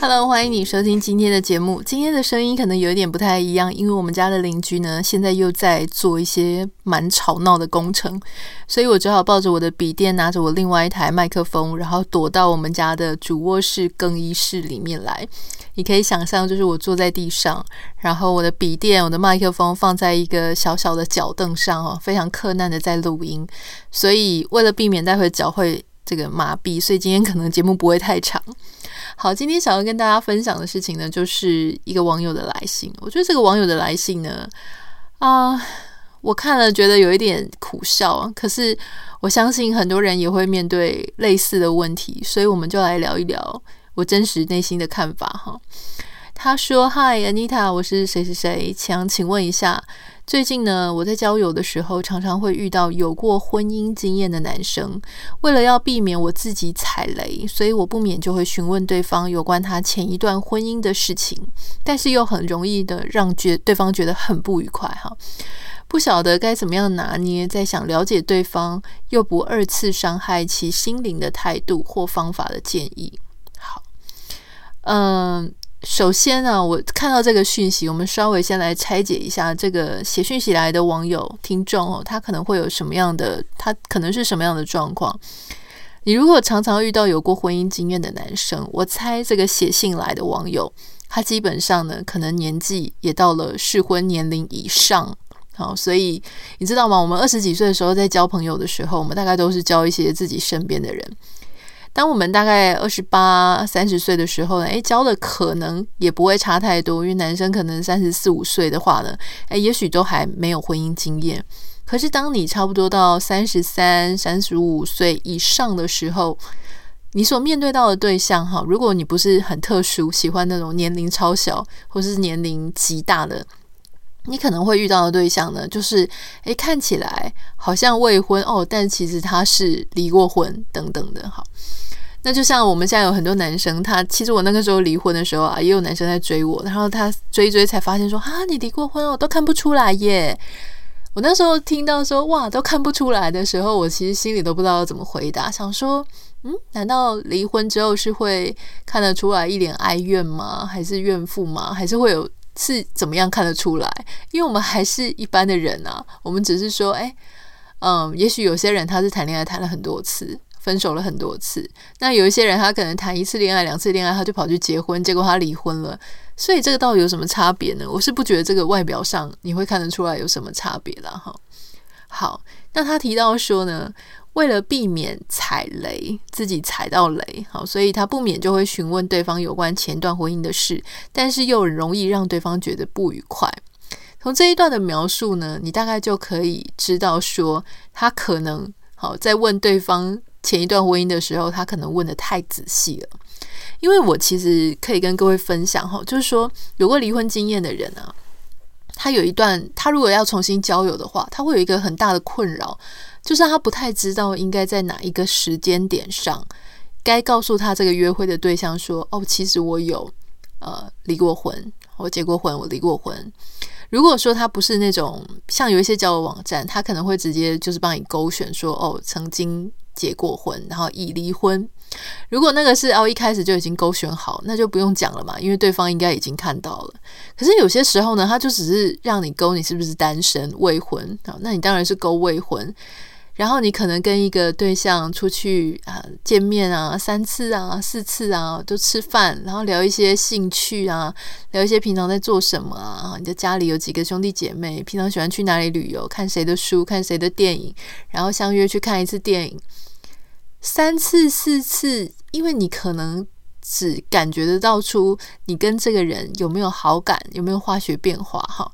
Hello，欢迎你收听今天的节目。今天的声音可能有一点不太一样，因为我们家的邻居呢，现在又在做一些蛮吵闹的工程，所以我只好抱着我的笔电，拿着我另外一台麦克风，然后躲到我们家的主卧室更衣室里面来。你可以想象，就是我坐在地上，然后我的笔电、我的麦克风放在一个小小的脚凳上哦，非常困难的在录音。所以为了避免待会脚会这个麻痹，所以今天可能节目不会太长。好，今天想要跟大家分享的事情呢，就是一个网友的来信。我觉得这个网友的来信呢，啊、我看了觉得有一点苦笑，可是我相信很多人也会面对类似的问题，所以我们就来聊一聊我真实内心的看法哈。他说：“Hi Anita，我是谁谁谁，想请问一下。”最近呢，我在交友的时候，常常会遇到有过婚姻经验的男生。为了要避免我自己踩雷，所以我不免就会询问对方有关他前一段婚姻的事情，但是又很容易的让觉对方觉得很不愉快哈。不晓得该怎么样拿捏，在想了解对方又不二次伤害其心灵的态度或方法的建议。好，嗯。首先呢，我看到这个讯息，我们稍微先来拆解一下这个写讯息来的网友听众哦，他可能会有什么样的，他可能是什么样的状况？你如果常常遇到有过婚姻经验的男生，我猜这个写信来的网友，他基本上呢，可能年纪也到了适婚年龄以上。好，所以你知道吗？我们二十几岁的时候在交朋友的时候，我们大概都是交一些自己身边的人。当我们大概二十八、三十岁的时候呢，诶，交的可能也不会差太多，因为男生可能三十四五岁的话呢，诶，也许都还没有婚姻经验。可是当你差不多到三十三、三十五岁以上的时候，你所面对到的对象，哈，如果你不是很特殊，喜欢那种年龄超小或是年龄极大的，你可能会遇到的对象呢，就是诶，看起来好像未婚哦，但其实他是离过婚等等的，哈。那就像我们现在有很多男生，他其实我那个时候离婚的时候啊，也有男生在追我，然后他追追才发现说啊，你离过婚哦，都看不出来耶。我那时候听到说哇，都看不出来的时候，我其实心里都不知道怎么回答，想说嗯，难道离婚之后是会看得出来一脸哀怨吗？还是怨妇吗？还是会有是怎么样看得出来？因为我们还是一般的人啊，我们只是说哎，嗯，也许有些人他是谈恋爱谈了很多次。分手了很多次，那有一些人他可能谈一次恋爱、两次恋爱，他就跑去结婚，结果他离婚了。所以这个到底有什么差别呢？我是不觉得这个外表上你会看得出来有什么差别啦。哈。好，那他提到说呢，为了避免踩雷，自己踩到雷，好，所以他不免就会询问对方有关前段婚姻的事，但是又容易让对方觉得不愉快。从这一段的描述呢，你大概就可以知道说，他可能好在问对方。前一段婚姻的时候，他可能问得太仔细了，因为我其实可以跟各位分享哈，就是说有过离婚经验的人啊，他有一段，他如果要重新交友的话，他会有一个很大的困扰，就是他不太知道应该在哪一个时间点上，该告诉他这个约会的对象说，哦，其实我有呃离过婚，我结过婚，我离过婚。如果说他不是那种像有一些交友网站，他可能会直接就是帮你勾选说，哦，曾经。结过婚，然后已离婚。如果那个是哦，一开始就已经勾选好，那就不用讲了嘛，因为对方应该已经看到了。可是有些时候呢，他就只是让你勾你是不是单身未婚啊？那你当然是勾未婚。然后你可能跟一个对象出去啊见面啊三次啊四次啊，都吃饭，然后聊一些兴趣啊，聊一些平常在做什么啊。你的家里有几个兄弟姐妹？平常喜欢去哪里旅游？看谁的书？看谁的电影？然后相约去看一次电影。三次四次，因为你可能只感觉得到出你跟这个人有没有好感，有没有化学变化哈，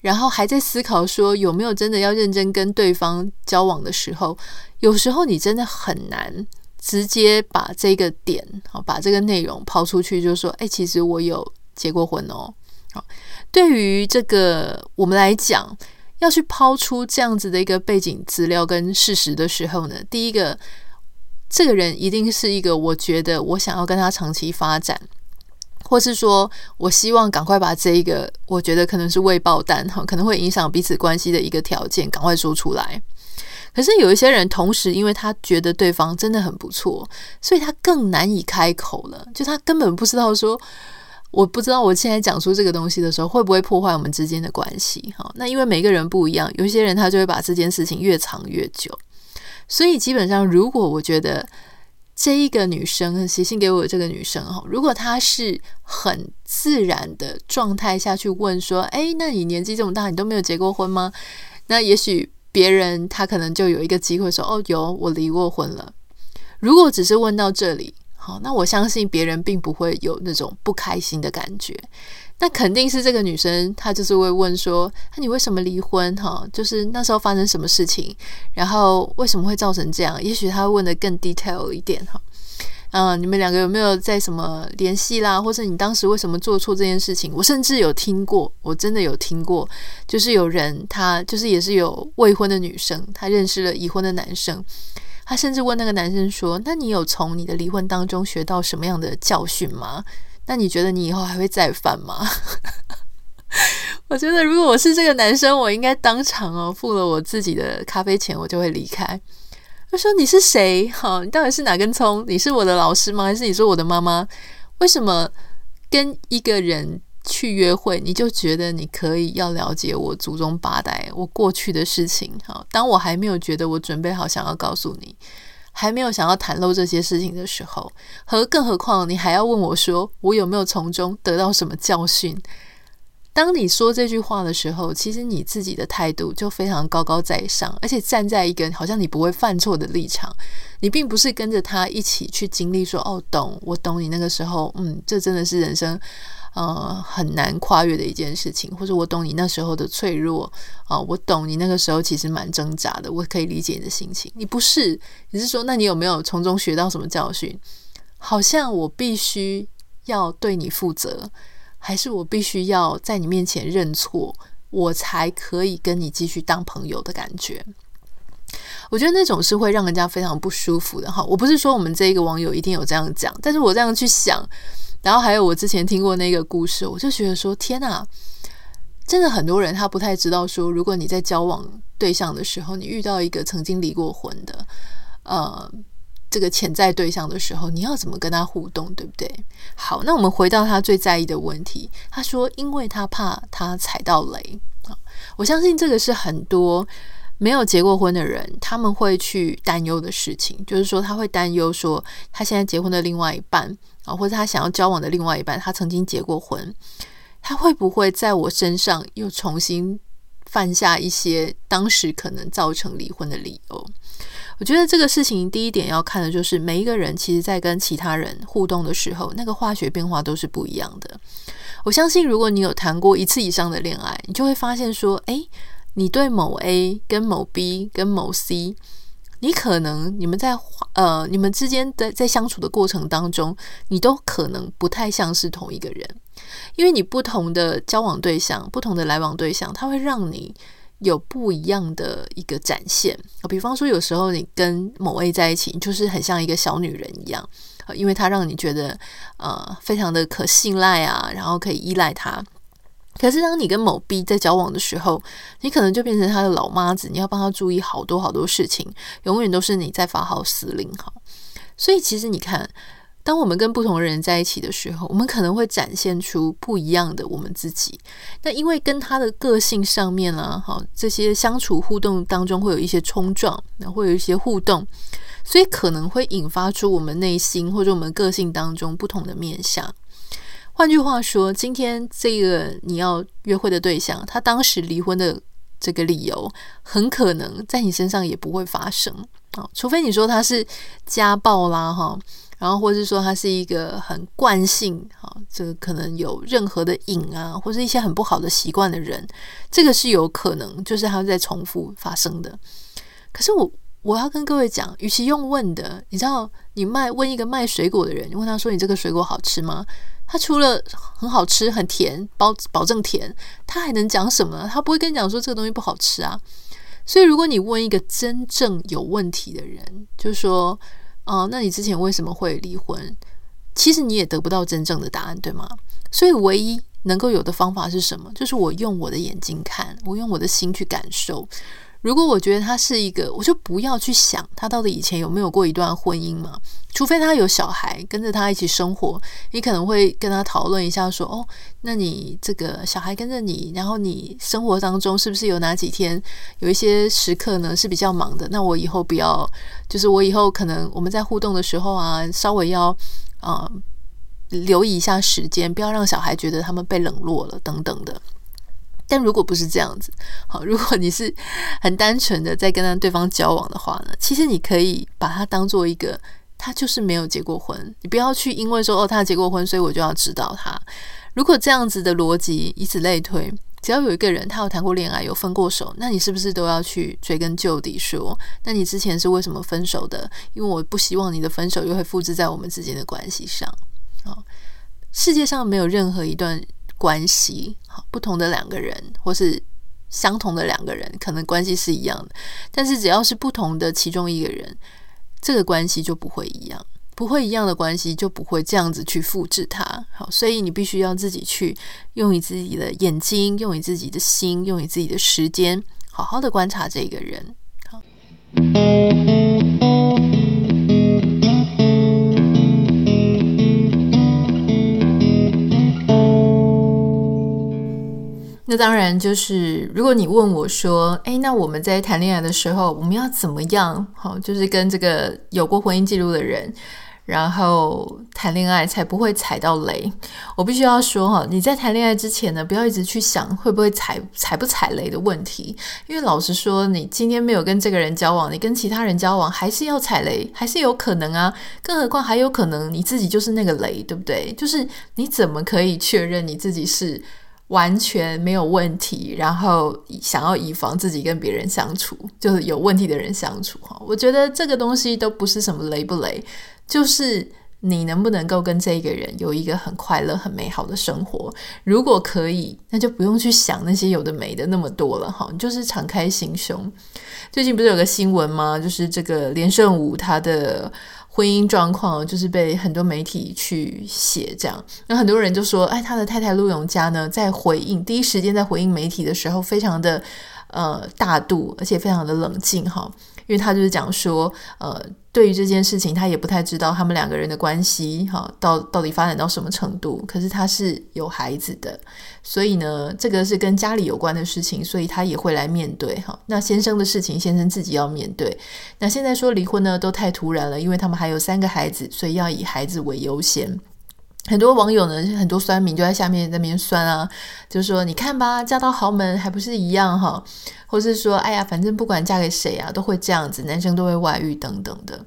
然后还在思考说有没有真的要认真跟对方交往的时候，有时候你真的很难直接把这个点好，把这个内容抛出去，就说哎，其实我有结过婚哦。好，对于这个我们来讲，要去抛出这样子的一个背景资料跟事实的时候呢，第一个。这个人一定是一个，我觉得我想要跟他长期发展，或是说我希望赶快把这一个我觉得可能是未爆弹哈，可能会影响彼此关系的一个条件赶快说出来。可是有一些人，同时因为他觉得对方真的很不错，所以他更难以开口了。就他根本不知道说，我不知道我现在讲出这个东西的时候，会不会破坏我们之间的关系？哈，那因为每个人不一样，有些人他就会把这件事情越藏越久。所以基本上，如果我觉得这一个女生写信给我的这个女生哈，如果她是很自然的状态下去问说，哎，那你年纪这么大，你都没有结过婚吗？那也许。别人他可能就有一个机会说：“哦，有，我离过婚了。”如果只是问到这里，好，那我相信别人并不会有那种不开心的感觉。那肯定是这个女生，她就是会问说：“那你为什么离婚？哈，就是那时候发生什么事情？然后为什么会造成这样？也许她问得更 detail 一点，哈。”嗯，你们两个有没有在什么联系啦？或者你当时为什么做错这件事情？我甚至有听过，我真的有听过，就是有人他就是也是有未婚的女生，她认识了已婚的男生，他甚至问那个男生说：“那你有从你的离婚当中学到什么样的教训吗？那你觉得你以后还会再犯吗？” 我觉得如果我是这个男生，我应该当场哦付了我自己的咖啡钱，我就会离开。他说：“你是谁？哈，你到底是哪根葱？你是我的老师吗？还是你是我的妈妈？为什么跟一个人去约会，你就觉得你可以要了解我祖宗八代、我过去的事情？哈，当我还没有觉得我准备好想要告诉你，还没有想要袒露这些事情的时候，和更何况你还要问我说，我有没有从中得到什么教训？”当你说这句话的时候，其实你自己的态度就非常高高在上，而且站在一个好像你不会犯错的立场。你并不是跟着他一起去经历说，哦，懂，我懂你那个时候，嗯，这真的是人生呃很难跨越的一件事情，或者我懂你那时候的脆弱啊，我懂你那个时候其实蛮挣扎的，我可以理解你的心情。你不是，你是说，那你有没有从中学到什么教训？好像我必须要对你负责。还是我必须要在你面前认错，我才可以跟你继续当朋友的感觉。我觉得那种是会让人家非常不舒服的哈。我不是说我们这一个网友一定有这样讲，但是我这样去想，然后还有我之前听过那个故事，我就觉得说天哪，真的很多人他不太知道说，如果你在交往对象的时候，你遇到一个曾经离过婚的，呃。这个潜在对象的时候，你要怎么跟他互动，对不对？好，那我们回到他最在意的问题。他说，因为他怕他踩到雷啊。我相信这个是很多没有结过婚的人他们会去担忧的事情，就是说他会担忧说，他现在结婚的另外一半啊，或者他想要交往的另外一半，他曾经结过婚，他会不会在我身上又重新犯下一些当时可能造成离婚的理由？我觉得这个事情第一点要看的就是每一个人其实在跟其他人互动的时候，那个化学变化都是不一样的。我相信，如果你有谈过一次以上的恋爱，你就会发现说，诶，你对某 A 跟某 B 跟某 C，你可能你们在呃你们之间的在相处的过程当中，你都可能不太像是同一个人，因为你不同的交往对象、不同的来往对象，它会让你。有不一样的一个展现，比方说，有时候你跟某 A 在一起，你就是很像一个小女人一样，因为他让你觉得呃非常的可信赖啊，然后可以依赖他。可是当你跟某 B 在交往的时候，你可能就变成他的老妈子，你要帮他注意好多好多事情，永远都是你在发号施令哈。所以其实你看。当我们跟不同的人在一起的时候，我们可能会展现出不一样的我们自己。那因为跟他的个性上面啊，好，这些相处互动当中会有一些冲撞，那会有一些互动，所以可能会引发出我们内心或者我们个性当中不同的面向。换句话说，今天这个你要约会的对象，他当时离婚的这个理由，很可能在你身上也不会发生啊，除非你说他是家暴啦，哈。然后，或是说他是一个很惯性，哈，这个可能有任何的瘾啊，或是一些很不好的习惯的人，这个是有可能，就是他在重复发生的。可是我我要跟各位讲，与其用问的，你知道，你卖问一个卖水果的人，你问他说：“你这个水果好吃吗？”他除了很好吃、很甜，保保证甜，他还能讲什么？他不会跟你讲说这个东西不好吃啊。所以，如果你问一个真正有问题的人，就说。哦，那你之前为什么会离婚？其实你也得不到真正的答案，对吗？所以唯一能够有的方法是什么？就是我用我的眼睛看，我用我的心去感受。如果我觉得他是一个，我就不要去想他到底以前有没有过一段婚姻嘛。除非他有小孩跟着他一起生活，你可能会跟他讨论一下说，哦，那你这个小孩跟着你，然后你生活当中是不是有哪几天有一些时刻呢是比较忙的？那我以后不要，就是我以后可能我们在互动的时候啊，稍微要啊、留意一下时间，不要让小孩觉得他们被冷落了等等的。但如果不是这样子，好，如果你是很单纯的在跟他对方交往的话呢，其实你可以把他当做一个，他就是没有结过婚，你不要去因为说哦他结过婚，所以我就要知道他。如果这样子的逻辑，以此类推，只要有一个人他有谈过恋爱，有分过手，那你是不是都要去追根究底说，那你之前是为什么分手的？因为我不希望你的分手又会复制在我们之间的关系上。好，世界上没有任何一段。关系好，不同的两个人，或是相同的两个人，可能关系是一样的，但是只要是不同的其中一个人，这个关系就不会一样，不会一样的关系就不会这样子去复制它。好，所以你必须要自己去用你自己的眼睛，用你自己的心，用你自己的时间，好好的观察这个人。好。那当然就是，如果你问我说：“诶，那我们在谈恋爱的时候，我们要怎么样？好，就是跟这个有过婚姻记录的人，然后谈恋爱才不会踩到雷。”我必须要说哈，你在谈恋爱之前呢，不要一直去想会不会踩踩不踩雷的问题，因为老实说，你今天没有跟这个人交往，你跟其他人交往还是要踩雷，还是有可能啊。更何况还有可能你自己就是那个雷，对不对？就是你怎么可以确认你自己是？完全没有问题，然后想要以防自己跟别人相处，就是有问题的人相处哈。我觉得这个东西都不是什么雷不雷，就是你能不能够跟这个人有一个很快乐、很美好的生活。如果可以，那就不用去想那些有的没的那么多了哈。就是敞开心胸。最近不是有个新闻吗？就是这个连胜武他的。婚姻状况就是被很多媒体去写这样，那很多人就说，哎，他的太太陆永佳呢，在回应第一时间在回应媒体的时候，非常的呃大度，而且非常的冷静哈。因为他就是讲说，呃，对于这件事情，他也不太知道他们两个人的关系，哈，到到底发展到什么程度。可是他是有孩子的，所以呢，这个是跟家里有关的事情，所以他也会来面对，哈。那先生的事情，先生自己要面对。那现在说离婚呢，都太突然了，因为他们还有三个孩子，所以要以孩子为优先。很多网友呢，很多酸民就在下面那边酸啊，就说你看吧，嫁到豪门还不是一样哈，或是说，哎呀，反正不管嫁给谁啊，都会这样子，男生都会外遇等等的。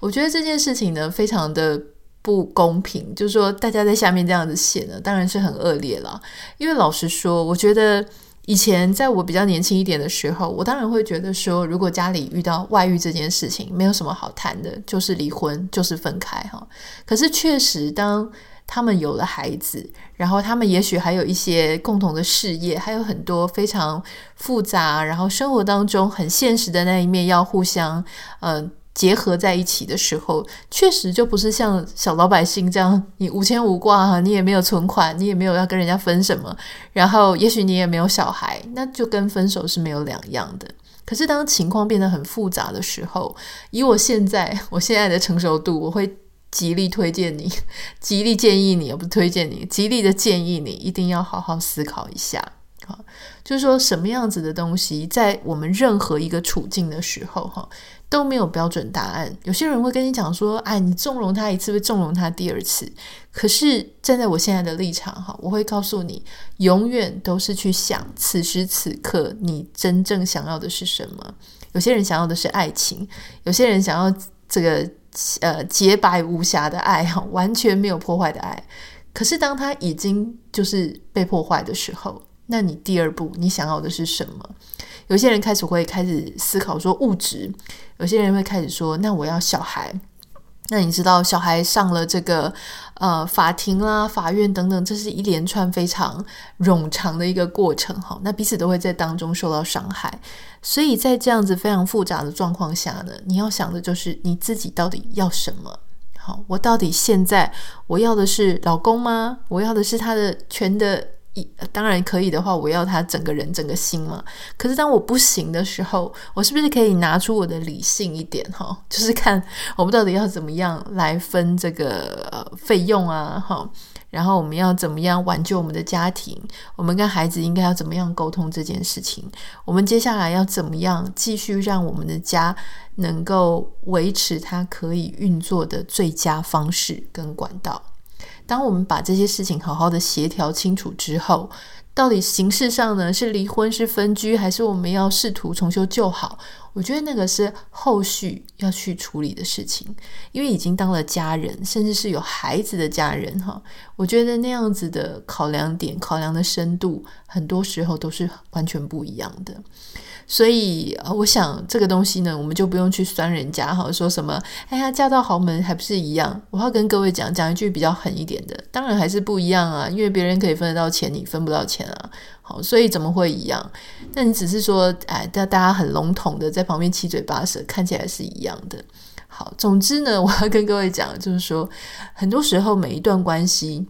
我觉得这件事情呢，非常的不公平，就是说大家在下面这样子写呢，当然是很恶劣了。因为老实说，我觉得以前在我比较年轻一点的时候，我当然会觉得说，如果家里遇到外遇这件事情，没有什么好谈的，就是离婚，就是分开哈。可是确实当他们有了孩子，然后他们也许还有一些共同的事业，还有很多非常复杂，然后生活当中很现实的那一面要互相呃结合在一起的时候，确实就不是像小老百姓这样，你无牵无挂哈，你也没有存款，你也没有要跟人家分什么，然后也许你也没有小孩，那就跟分手是没有两样的。可是当情况变得很复杂的时候，以我现在我现在的成熟度，我会。极力推荐你，极力建议你，而不是推荐你，极力的建议你，一定要好好思考一下。哈，就是说什么样子的东西，在我们任何一个处境的时候，哈，都没有标准答案。有些人会跟你讲说，哎，你纵容他一次，会纵容他第二次。可是站在我现在的立场，哈，我会告诉你，永远都是去想此时此刻你真正想要的是什么。有些人想要的是爱情，有些人想要这个。呃，洁白无瑕的爱哈，完全没有破坏的爱。可是当他已经就是被破坏的时候，那你第二步你想要的是什么？有些人开始会开始思考说物质，有些人会开始说，那我要小孩。那你知道小孩上了这个呃法庭啦、法院等等，这是一连串非常冗长的一个过程哈。那彼此都会在当中受到伤害，所以在这样子非常复杂的状况下呢，你要想的就是你自己到底要什么。好，我到底现在我要的是老公吗？我要的是他的全的。一当然可以的话，我要他整个人整个心嘛。可是当我不行的时候，我是不是可以拿出我的理性一点哈？就是看我们到底要怎么样来分这个呃费用啊哈？然后我们要怎么样挽救我们的家庭？我们跟孩子应该要怎么样沟通这件事情？我们接下来要怎么样继续让我们的家能够维持它可以运作的最佳方式跟管道？当我们把这些事情好好的协调清楚之后，到底形式上呢，是离婚是分居，还是我们要试图重修旧好？我觉得那个是后续要去处理的事情，因为已经当了家人，甚至是有孩子的家人哈。我觉得那样子的考量点、考量的深度，很多时候都是完全不一样的。所以，我想这个东西呢，我们就不用去酸人家哈，说什么“哎呀，嫁到豪门还不是一样？”我要跟各位讲讲一句比较狠一点的，当然还是不一样啊，因为别人可以分得到钱，你分不到钱啊。好，所以怎么会一样？那你只是说，哎，大大家很笼统的在旁边七嘴八舌，看起来是一样的。好，总之呢，我要跟各位讲，就是说，很多时候每一段关系。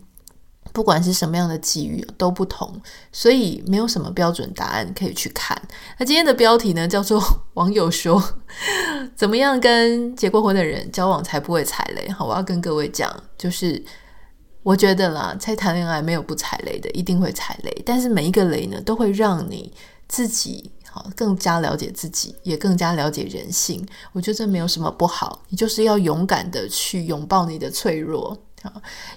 不管是什么样的际遇都不同，所以没有什么标准答案可以去看。那今天的标题呢，叫做 “网友说，怎么样跟结过婚的人交往才不会踩雷”。好，我要跟各位讲，就是我觉得啦，在谈恋爱没有不踩雷的，一定会踩雷。但是每一个雷呢，都会让你自己好更加了解自己，也更加了解人性。我觉得这没有什么不好，你就是要勇敢的去拥抱你的脆弱。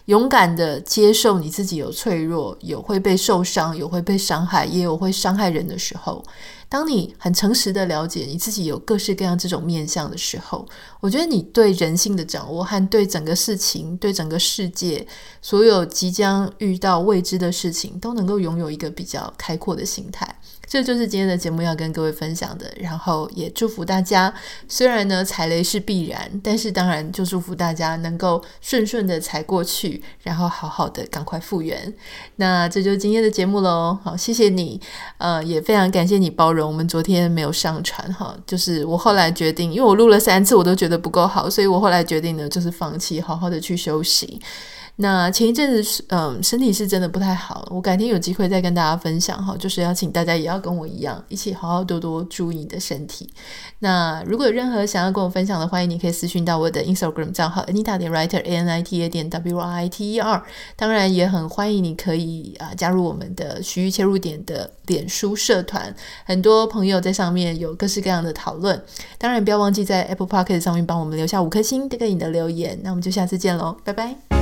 勇敢的接受你自己有脆弱，有会被受伤，有会被伤害，也有会伤害人的时候。当你很诚实的了解你自己有各式各样这种面相的时候，我觉得你对人性的掌握和对整个事情、对整个世界所有即将遇到未知的事情，都能够拥有一个比较开阔的心态。这就是今天的节目要跟各位分享的，然后也祝福大家。虽然呢踩雷是必然，但是当然就祝福大家能够顺顺的踩过去，然后好好的赶快复原。那这就是今天的节目喽。好，谢谢你，呃，也非常感谢你包容我们昨天没有上传哈。就是我后来决定，因为我录了三次，我都觉得不够好，所以我后来决定呢，就是放弃，好好的去休息。那前一阵子，嗯，身体是真的不太好，我改天有机会再跟大家分享哈，就是要请大家也要跟我一样，一起好好多多注意你的身体。那如果有任何想要跟我分享的，欢迎你可以私讯到我的 Instagram 账号 Anita 点 Writer A N I T A 点 W R I T E R。当然也很欢迎你可以啊加入我们的徐豫切入点的脸书社团，很多朋友在上面有各式各样的讨论。当然不要忘记在 Apple Podcast 上面帮我们留下五颗星，这个你的留言。那我们就下次见喽，拜拜。